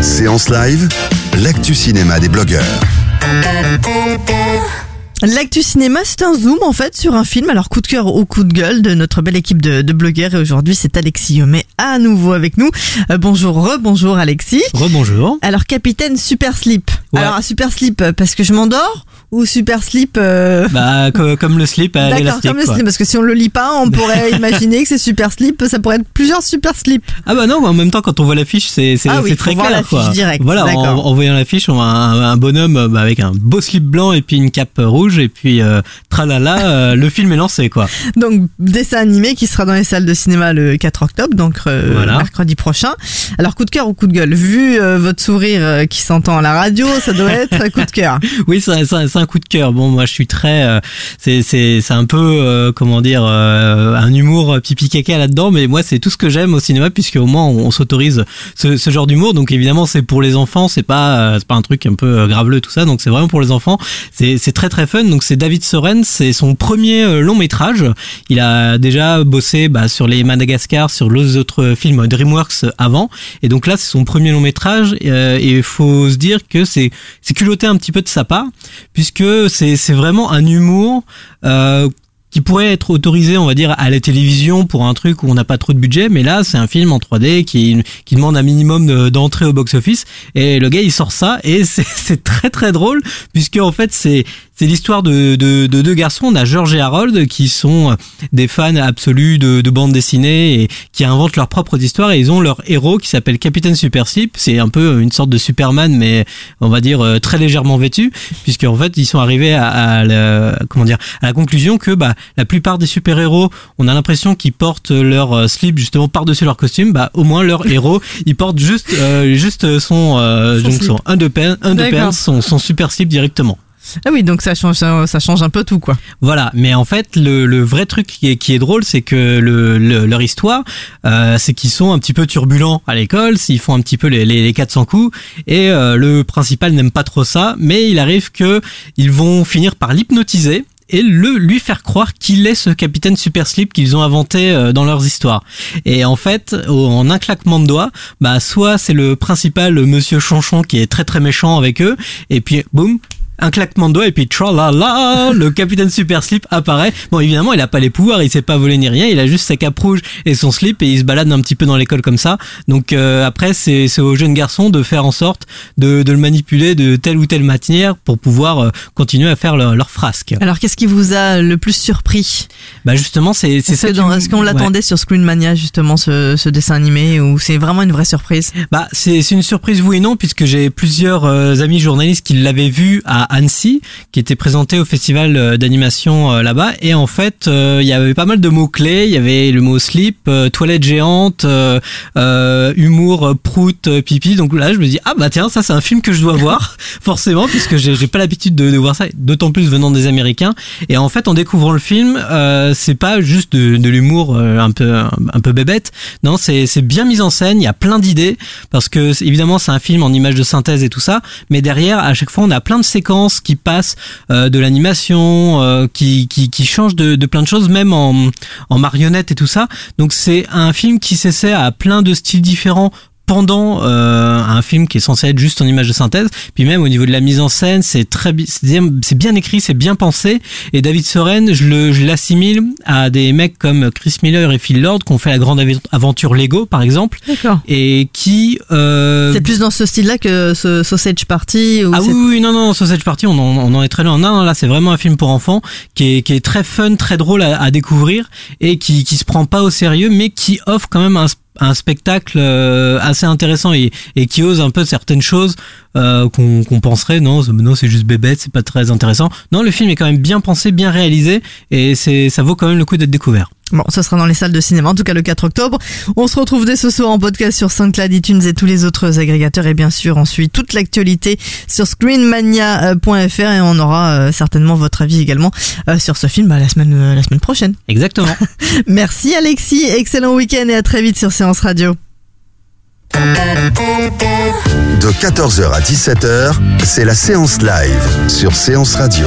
Séance live, l'actu cinéma des blogueurs. L'actu cinéma, c'est un zoom en fait sur un film. Alors coup de cœur ou coup de gueule de notre belle équipe de, de blogueurs. Et aujourd'hui, c'est Alexis Yomet à nouveau avec nous. Euh, bonjour, rebonjour Alexis. Rebonjour. Alors capitaine Super. Ouais. Alors un Super Slip euh, parce que je m'endors ou Super Slip euh, Bah co- comme le slip à D'accord, comme le slip, parce que si on le lit pas, on pourrait imaginer que c'est super slip, ça pourrait être plusieurs super slips. Ah bah non, mais en même temps quand on voit l'affiche, c'est c'est Ah oui, très clair quoi. direct, Voilà, en, en voyant l'affiche, on voit un, un bonhomme euh, bah, avec un beau slip blanc et puis une cape rouge et puis euh, tralala, euh, le film est lancé quoi. Donc dessin animé qui sera dans les salles de cinéma le 4 octobre, donc Voilà. mercredi prochain. Alors coup de cœur ou coup de gueule? Vu votre sourire qui s'entend à la radio, ça doit être coup de cœur. Oui, c'est c'est- c'est un coup de cœur. Bon, moi, je suis très, euh, c'est c'est c'est un peu, euh, comment dire, euh, un humour pipi caca là-dedans, mais moi, c'est tout ce que j'aime au cinéma, puisque au moins, on, s'autorise ce, genre d'humour. Donc, évidemment, c'est pour les enfants, c'est pas, c'est pas un truc un peu graveleux tout ça. Donc, c'est vraiment pour les enfants. C'est c'est très très fun. Donc, c'est David Soren, c'est son premier long métrage. Il a déjà bossé bah, sur les Madagascar, sur les autres films DreamWorks avant, et donc là, c'est son premier long métrage. et il faut se dire que c'est c'est culotté un petit peu de sa part, puisque c'est c'est vraiment un humour. Euh, qui pourrait être autorisé, on va dire, à la télévision pour un truc où on n'a pas trop de budget, mais là, c'est un film en 3D qui, qui demande un minimum de- d'entrée au box-office, et le gars, il sort ça, et c'est très très drôle, puisque en fait, c'est c'est l'histoire de, de, de deux garçons, on a George et Harold, qui sont des fans absolus de, de bande dessinée, et qui inventent leurs propres histoires, et ils ont leur héros qui s'appelle Capitaine Super Slip, c'est un peu une sorte de Superman, mais on va dire euh, très légèrement vêtu, puisque en fait, ils sont arrivés à, à la, comment dire, à la conclusion que bah, la plupart des super-héros, on a l'impression qu'ils portent leur euh, slip justement par-dessus leur costume, bah au moins leur héros, il porte juste euh, juste son, euh, Son donc slip. son underpants, underpants, D'accord. son, son super slip directement. Ah oui, donc ça change, ça, change un peu tout quoi. Voilà, mais en fait, le, vrai truc qui est, qui est drôle, c'est que le, le- leur histoire, euh, c'est qu'ils sont un petit peu turbulents à l'école, ils font un petit peu les, les, les 400 coups, et euh, le principal n'aime pas trop ça, mais il arrive que ils vont finir par l'hypnotiser et le lui faire croire qu'il est ce capitaine super slip qu'ils ont inventé euh, dans leurs histoires. Et en fait, en un claquement de doigts, bah soit c'est le principal monsieur Chanchon qui est très très méchant avec eux, et puis boum, un claquement de doigts et puis tralala, le capitaine super slip apparaît. Bon, évidemment, il a pas les pouvoirs, il sait pas voler ni rien, il a juste sa cape rouge et son slip et il se balade un petit peu dans l'école comme ça. Donc euh, après, c'est c'est aux jeunes garçons de faire en sorte de, de le manipuler de telle ou telle manière pour pouvoir euh, continuer à faire leur, leur frasque. Alors qu'est-ce qui vous a le plus surpris? Bah justement, c'est c'est Est-ce ça. est-ce qu'on ouais. l'attendait sur Screen Mania justement ce, ce dessin animé ou c'est vraiment une vraie surprise? Bah, c'est c'est une surprise oui et non puisque j'ai plusieurs euh, amis journalistes qui l'avaient vu à Annecy, qui était présenté au festival euh, d'animation euh, là-bas. Et en fait euh, il y avait pas mal de mots clés, il y avait le mot slip, toilette géante, humour, prout, pipi. Donc là je me dis ah bah tiens ça c'est un film que je dois voir forcément puisque j'ai pas l'habitude de, voir ça, d'autant plus venant des Américains. Et en fait en découvrant le film, c'est pas juste de, l'humour un peu un peu bébête, non c'est bien mis en scène, il y a plein d'idées parce que évidemment c'est un film en image de synthèse et tout ça, mais derrière à chaque fois on a plein de séquences qui passent euh, de l'animation, euh, qui, qui qui de, plein de choses, même en en et tout ça. Donc c'est un film qui s'essaie à plein de styles différents pendant euh, un film qui est censé être juste en image de synthèse. Puis même au niveau de la mise en scène, c'est très c'est bien, écrit, c'est bien pensé. Et David Soren, je le je l'assimile à des mecs comme Chris Miller et Phil Lord qui ont fait la grande aventure Lego par exemple D'accord. et qui euh, C'est plus dans ce style-là que ce Sausage Party ou ah oui, oui, non, non, Sausage Party, on en, on en est très loin. Non, non, là, c'est vraiment un film pour enfants qui est, qui est très fun, très drôle à, à découvrir et qui, qui se prend pas au sérieux, mais qui offre quand même un, un spectacle euh, assez intéressant et, qui ose un peu certaines choses euh, qu'on penserait non, non, c'est juste bébête, c'est pas très intéressant. Non, le film est quand même bien pensé, bien réalisé et c'est ça vaut quand même le coup d'être découvert. Bon, ce sera dans les salles de cinéma, en tout cas le 4 octobre. On se retrouve dès ce soir en podcast sur SoundCloud, iTunes et tous les autres agrégateurs. Et bien sûr, on suit toute l'actualité sur screenmania.fr et on aura euh, certainement votre avis également euh, sur ce film bah, la semaine euh, la semaine prochaine. Exactement. Merci Alexis, excellent week-end et à très vite sur Séance Radio. De 14h à 17h, c'est la séance live sur Séance Radio.